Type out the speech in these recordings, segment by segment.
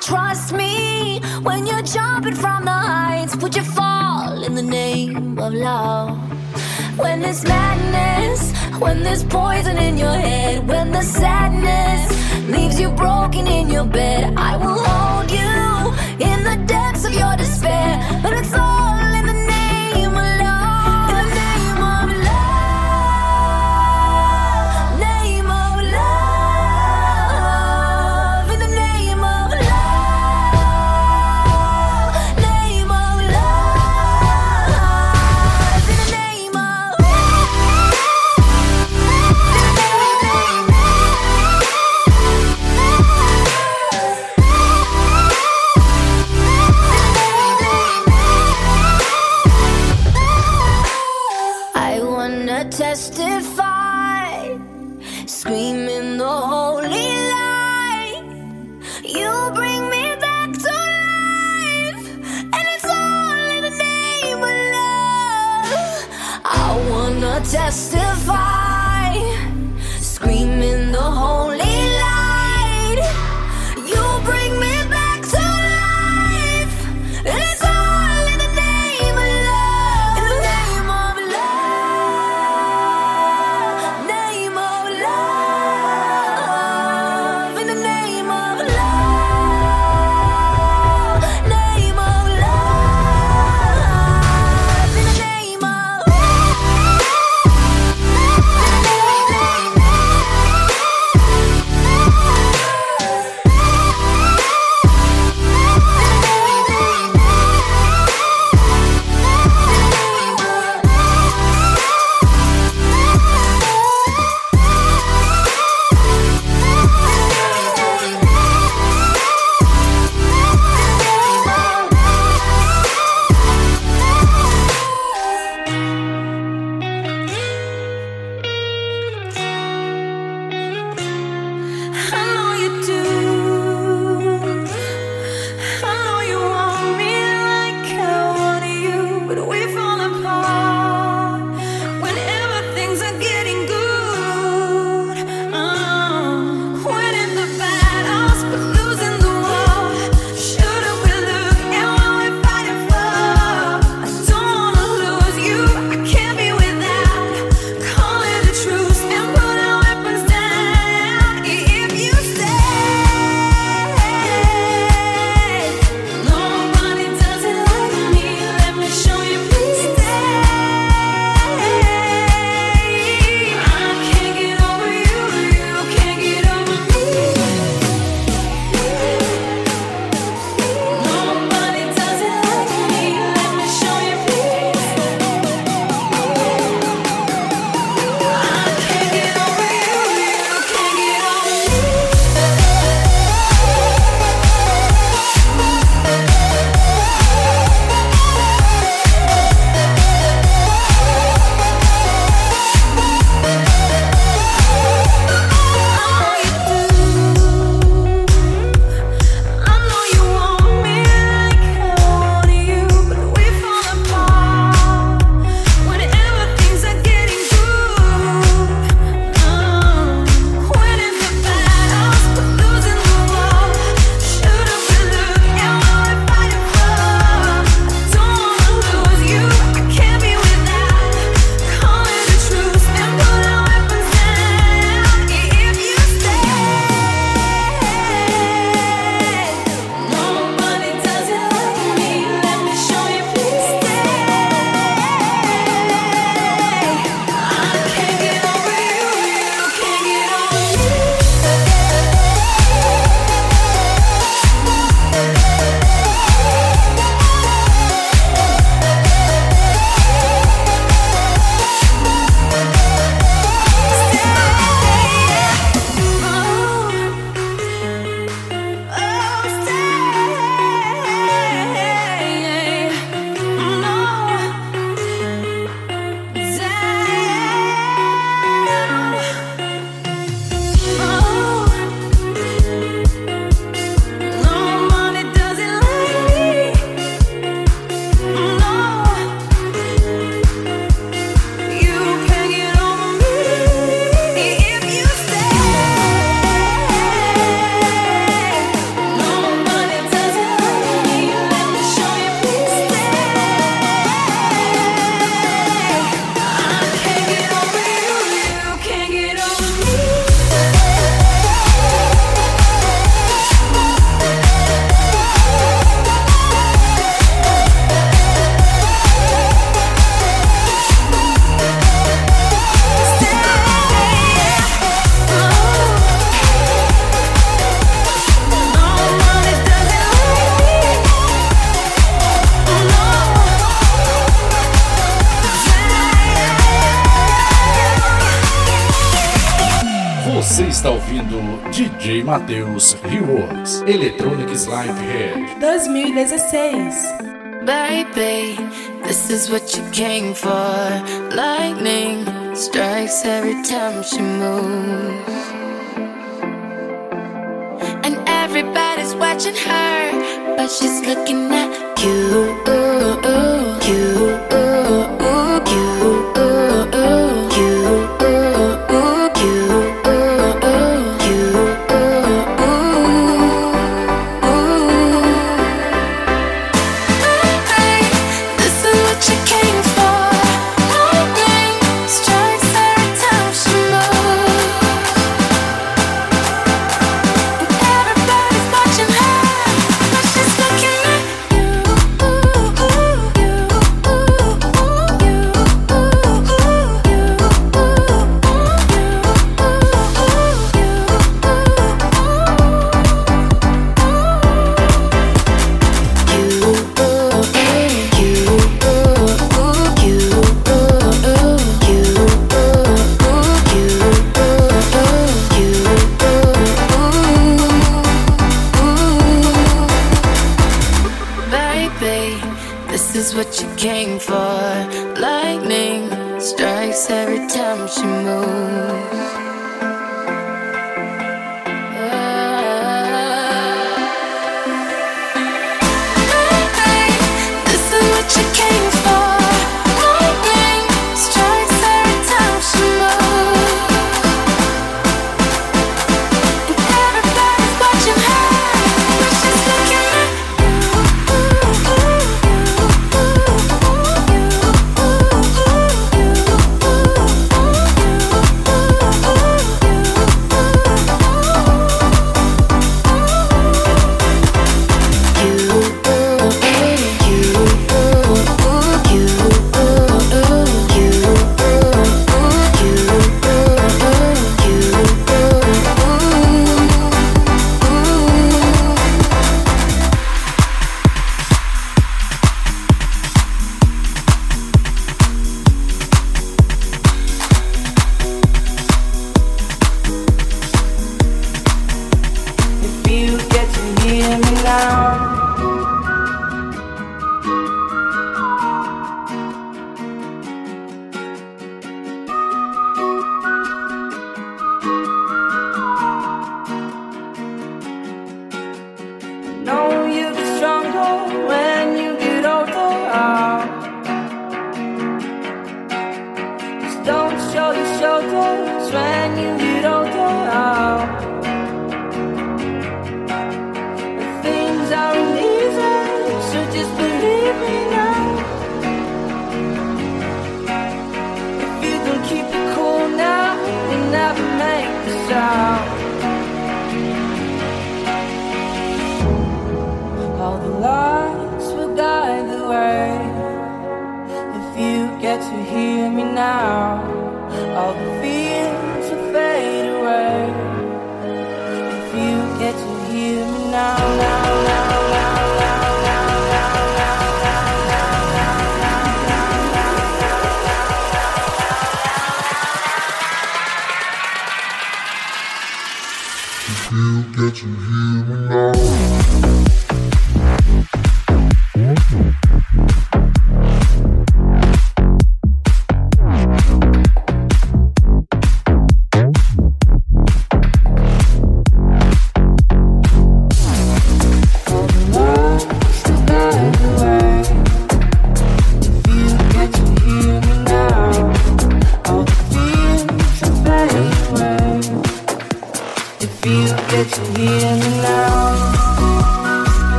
Trust me when you're jumping from the heights? Would you fall in the name of love? When there's madness, when there's poison in your head, when the sadness leaves you broken in your bed, I will hold you in the depths of your despair. But it's all beleza ser é babe. This is what you came for. Lightning strikes every time she moves. Oh, babe, this is what you came for.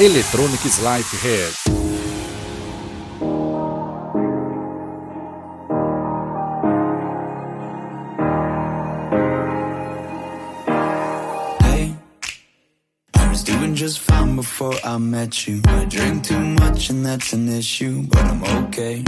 Electronics Life Head. just fine before I met you. I drink too much and that's an issue, but I'm okay.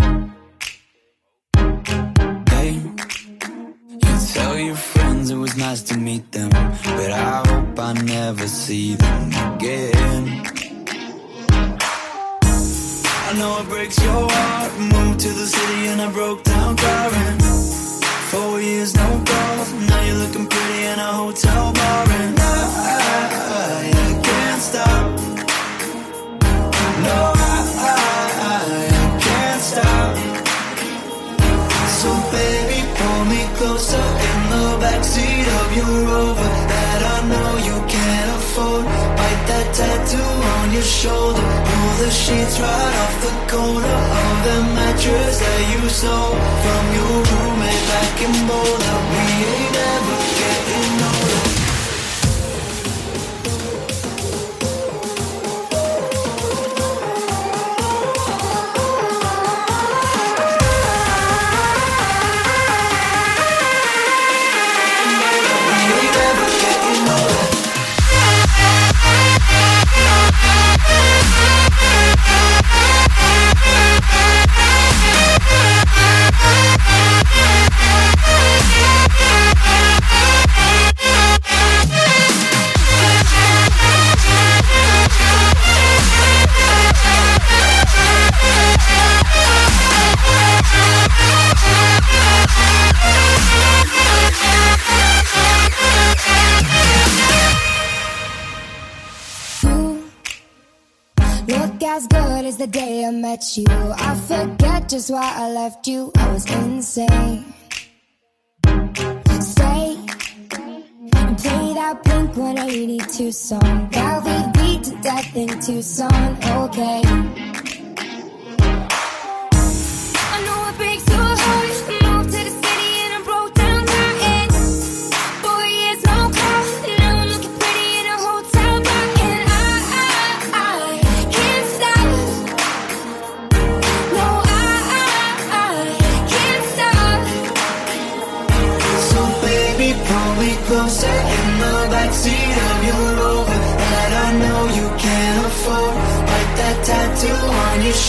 The day I met you. I forget just why I left you. I was insane. Stay and play that Blink 182 song. That we beat to death in Tucson. Okay.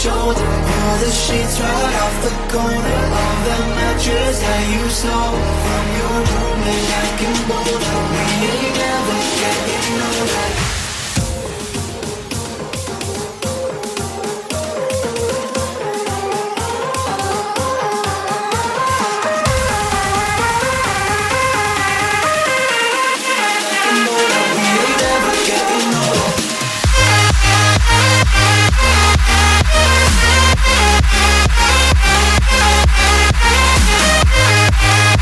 Shoulder. Pull the sheets right off the corner Of the mattress that you stole From your roommate. Back in Boulder Yeah.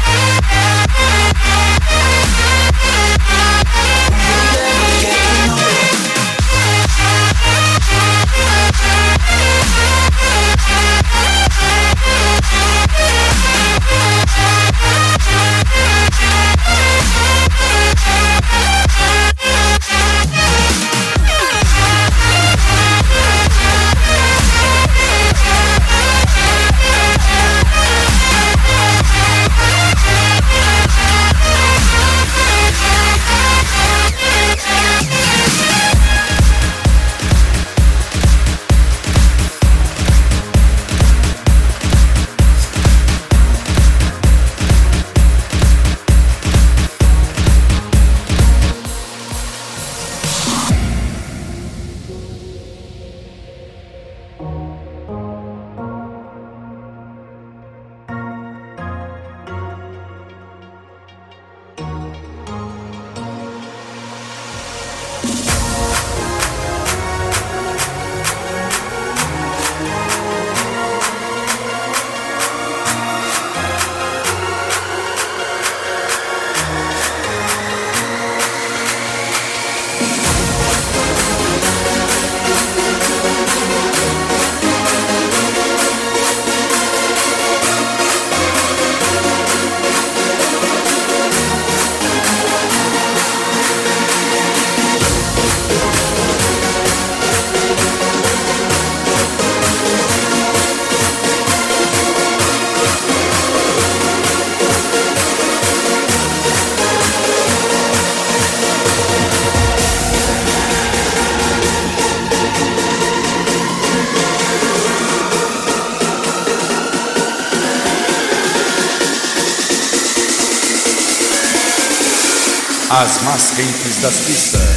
Das pistas.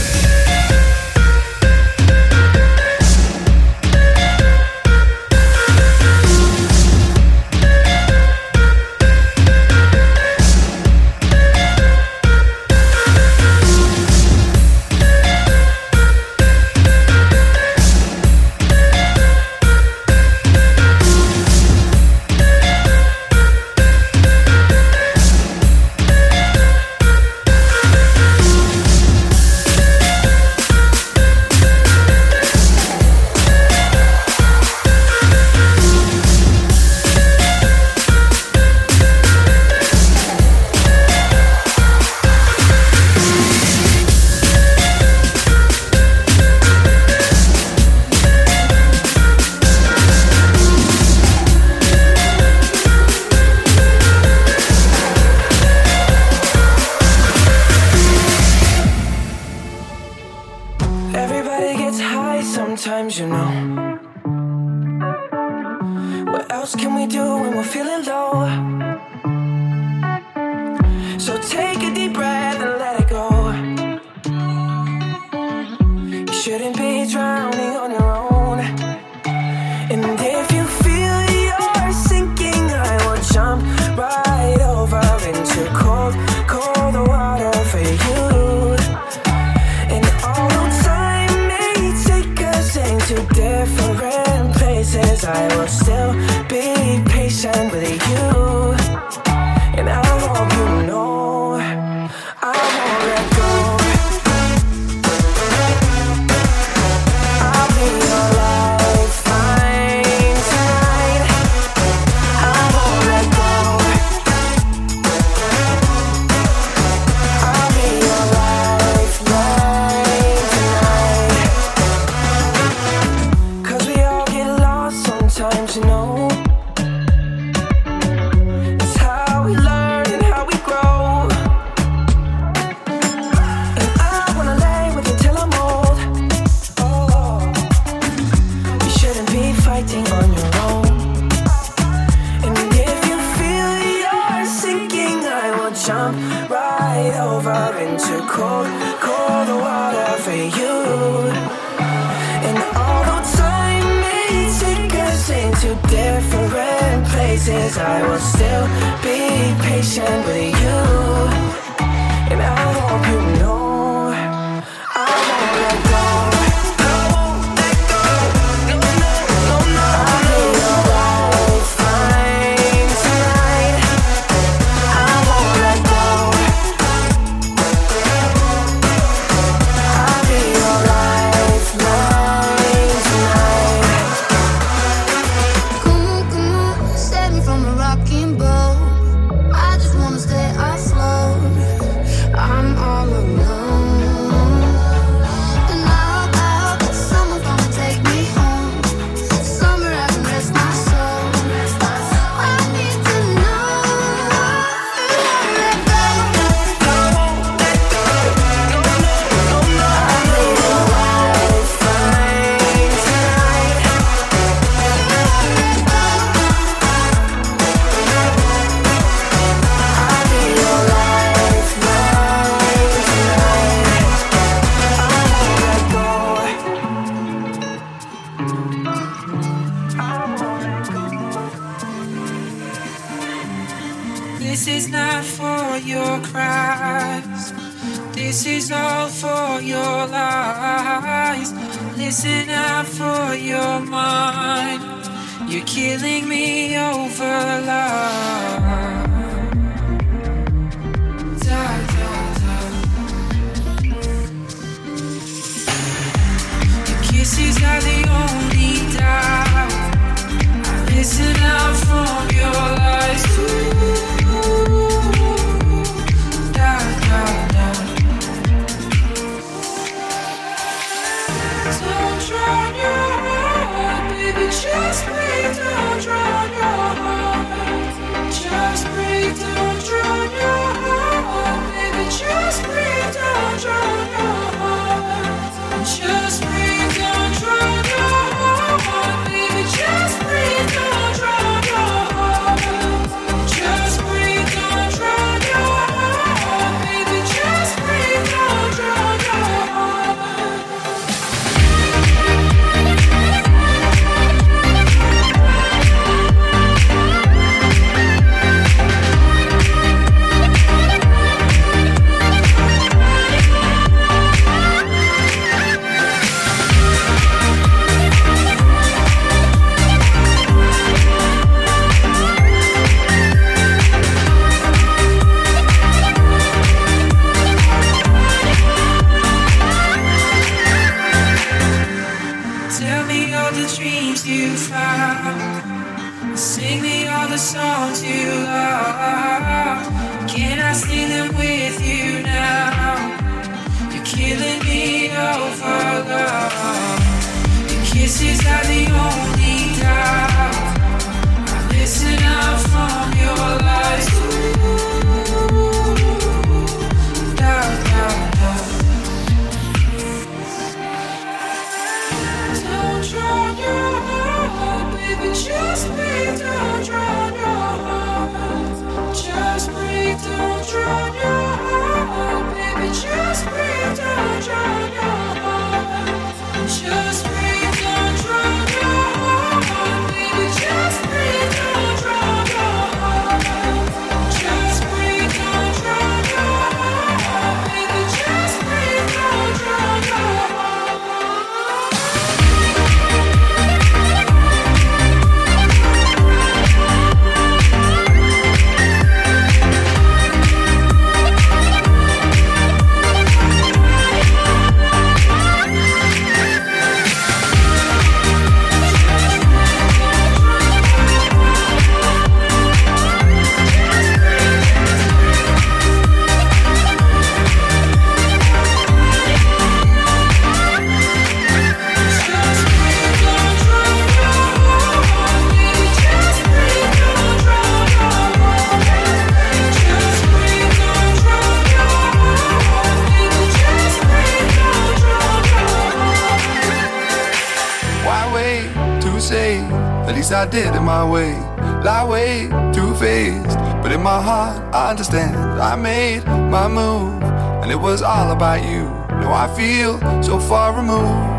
I made my move, and it was all about you. Now I feel so far removed.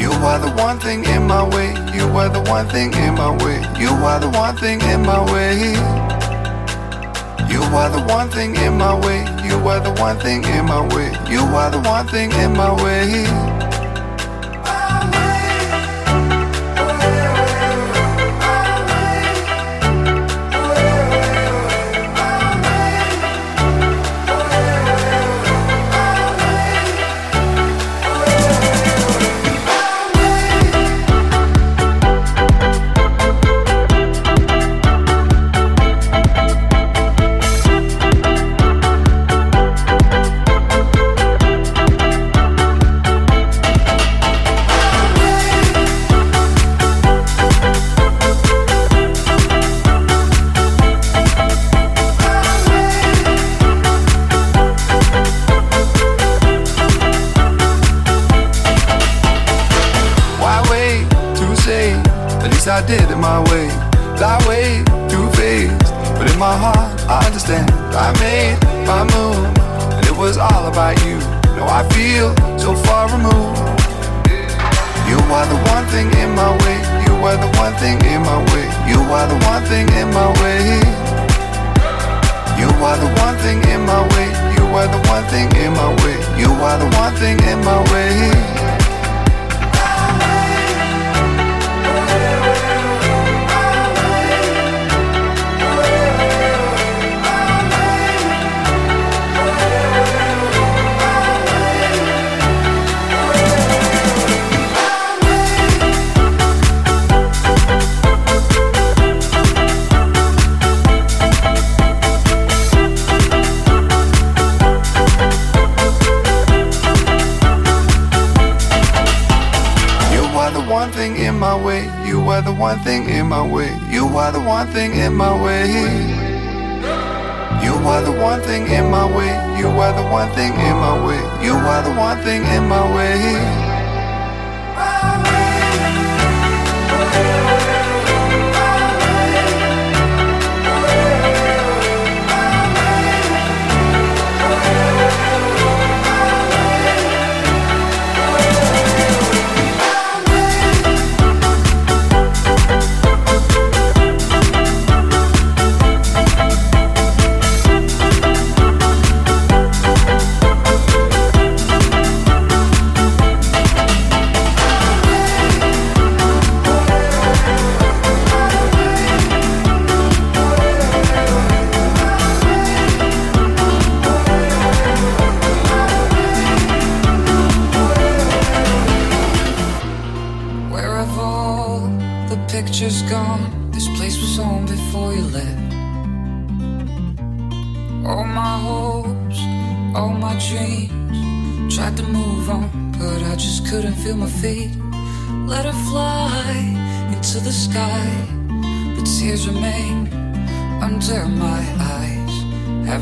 You were the one thing in my way. You were the one thing in my way. You were the one thing in my way. You were the one thing in my way. You were the one thing in my way. You were the one thing in my way.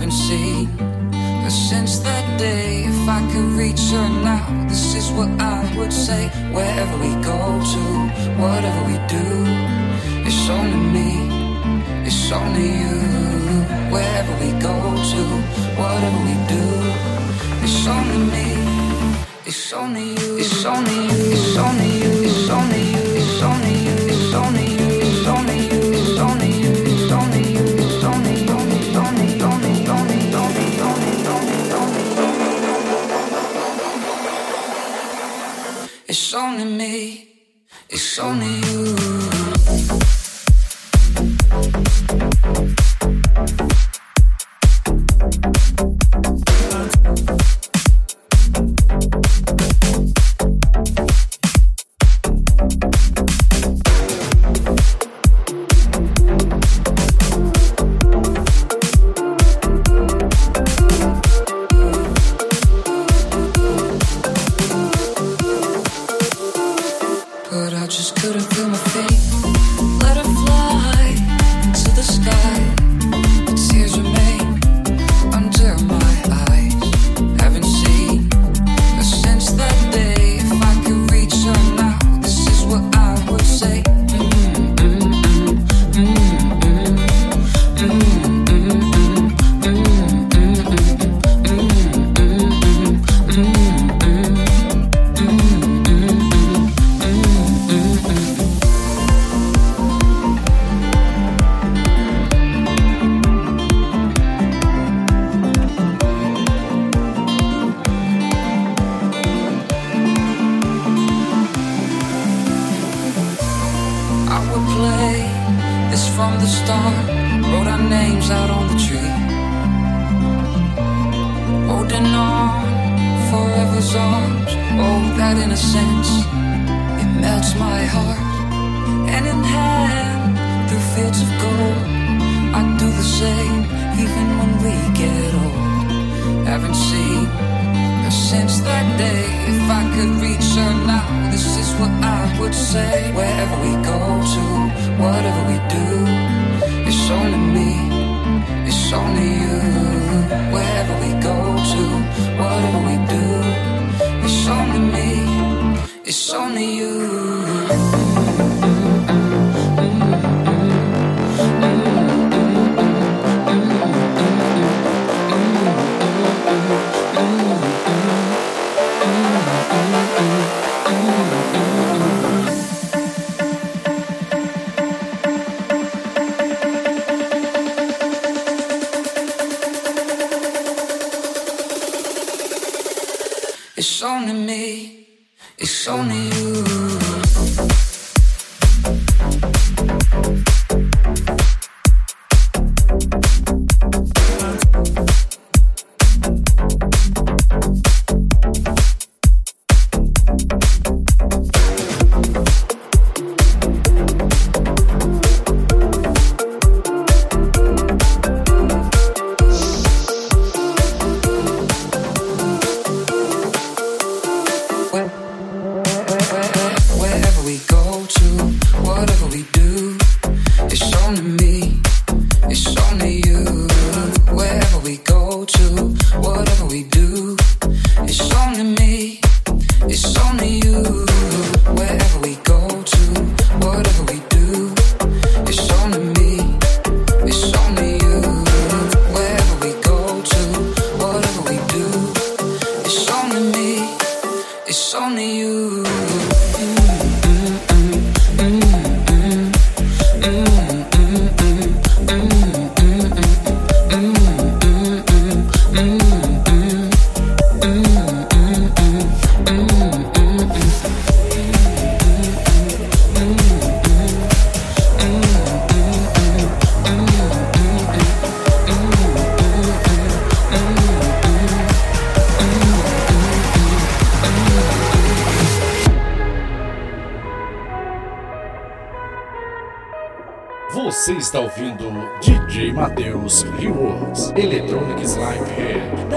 Haven't seen her since that day. If I could reach her now, this is what I would say. Wherever we go to, whatever we do, it's only me, it's only you. Wherever we go to, whatever we do, it's only me, it's only you, it's only you, it's only you, arms. Oh, that innocence, it melts my heart. Hand in hand, through fields of gold. I do the same, even when we get old. Haven't seen her since that day. If I could reach her now, this is what I would say. Wherever we go to, whatever we do, it's only me, it's only you. Wherever we go to, whatever we do, it's only me, it's only you.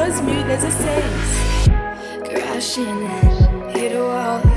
Head 2016. crashing hit a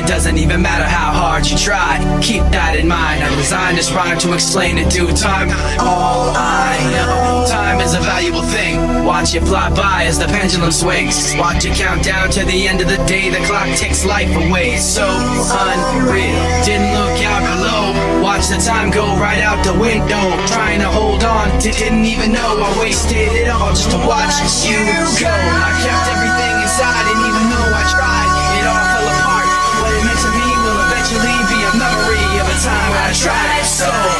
It doesn't even matter how hard you try. Keep that in mind. I'm designed this rhyme to explain in due time. All I know, time is a valuable thing. Watch it fly by as the pendulum swings. Watch it count down to the end of the day. The clock takes life away. So unreal. Didn't look out below. Watch the time go right out the window. Trying to hold on, didn't even know I wasted it all just to watch you go. I kept everything inside, tried so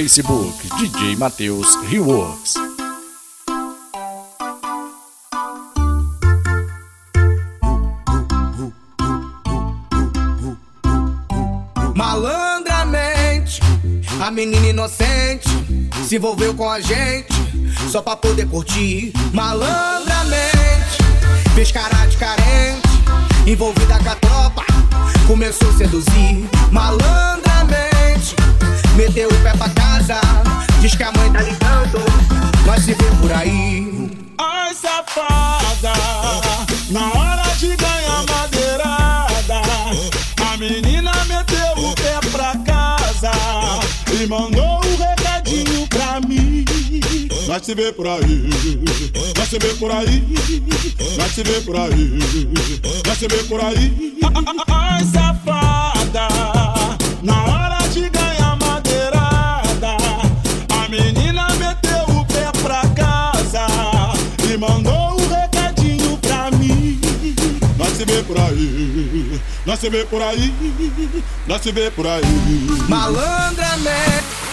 Facebook DJ Matheus Reworks. Malandramente, a menina inocente se envolveu com a gente só pra poder curtir. Malandramente, fez cara de carente, envolvida com a tropa, começou a seduzir. Malandramente, meteu o pé pra casa, diz que a mãe tá ligando, nós se vê por aí. Ai, safada, na hora de ganhar madeirada, a menina meteu o pé pra casa e mandou um recadinho pra mim. Nós se vê por aí, nós se vê por aí, nós se vê por aí, nós se vê por aí. Ai, safada, na hora se vê por aí, nós se vê por aí, nós se vê por aí. Malandramente. Malandramente.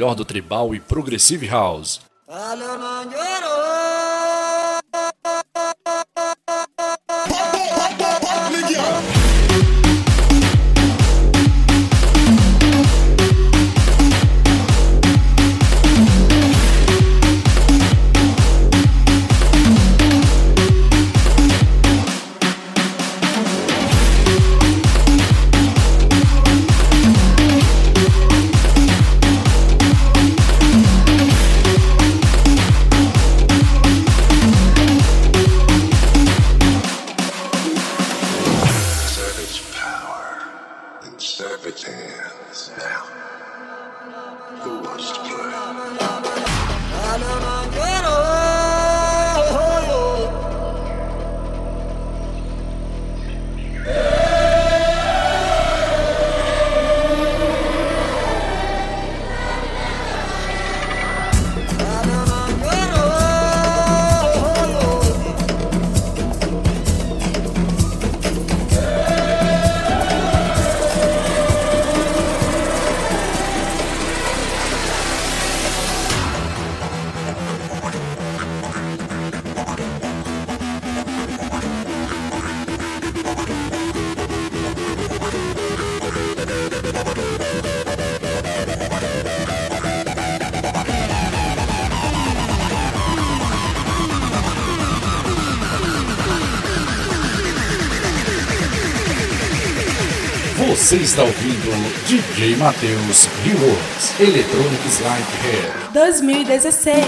Melhor do tribal e progressive house. Você está ouvindo DJ Matheus Reworks Electronics Live Hair. 2016.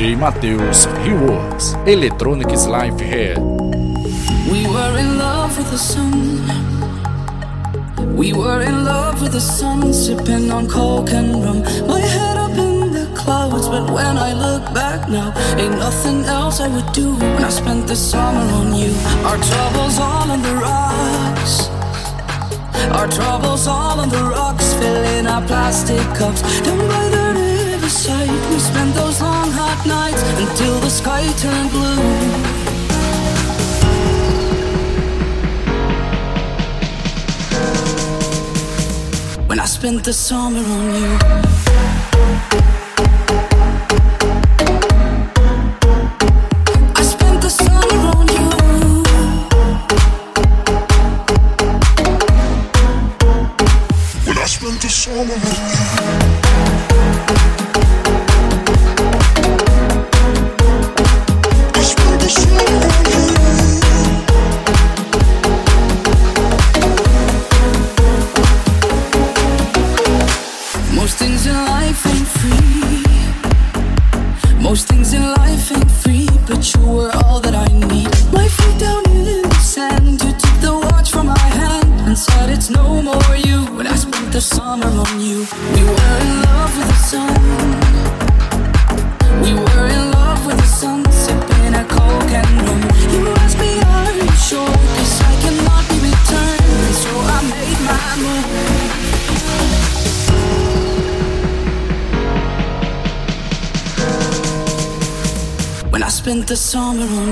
DJ Matheus Reworks Electronics Life Head. We were in love with the sun. We were in love with the sun, sipping on coke and rum. My head up in the clouds, but when I look back now, ain't nothing else I would do when I spent the summer on you. Our troubles all on the rocks. Our troubles all on the rocks, filling our plastic cups. Down by the we spent those long hot nights until the sky turned blue. when I spent the summer on you. Summer on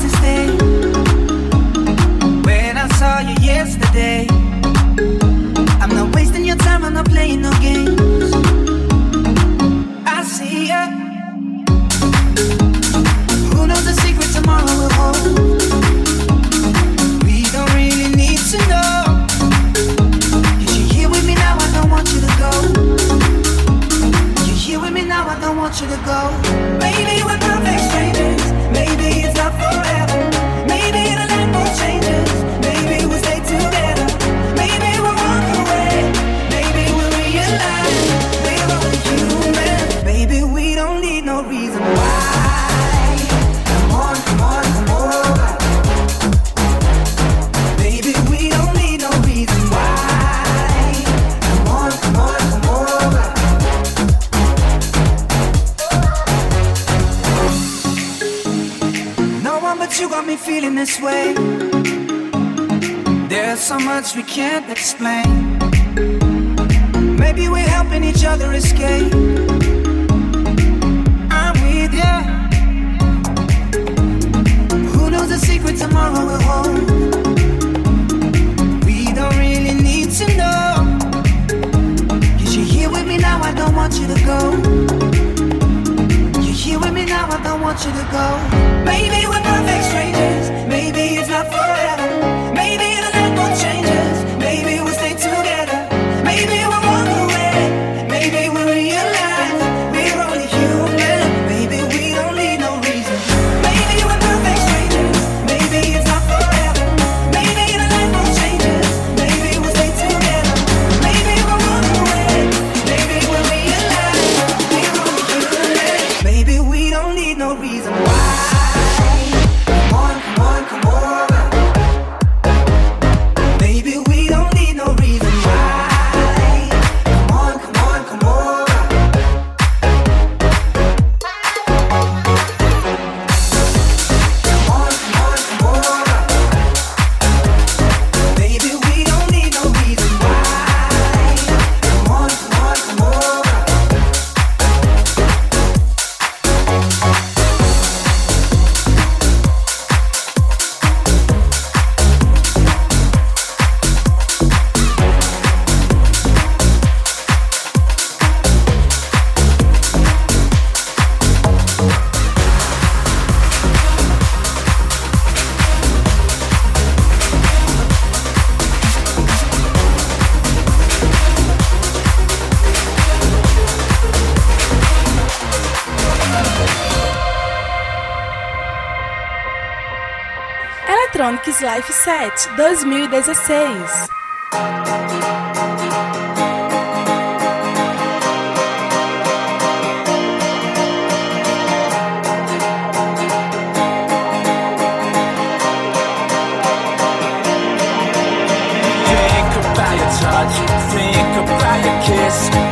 to stay. Electronics Live Set 2016.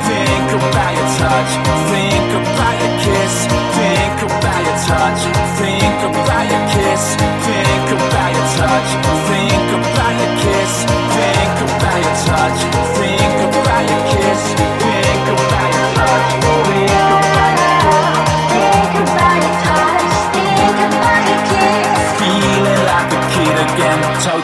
Think about your touch.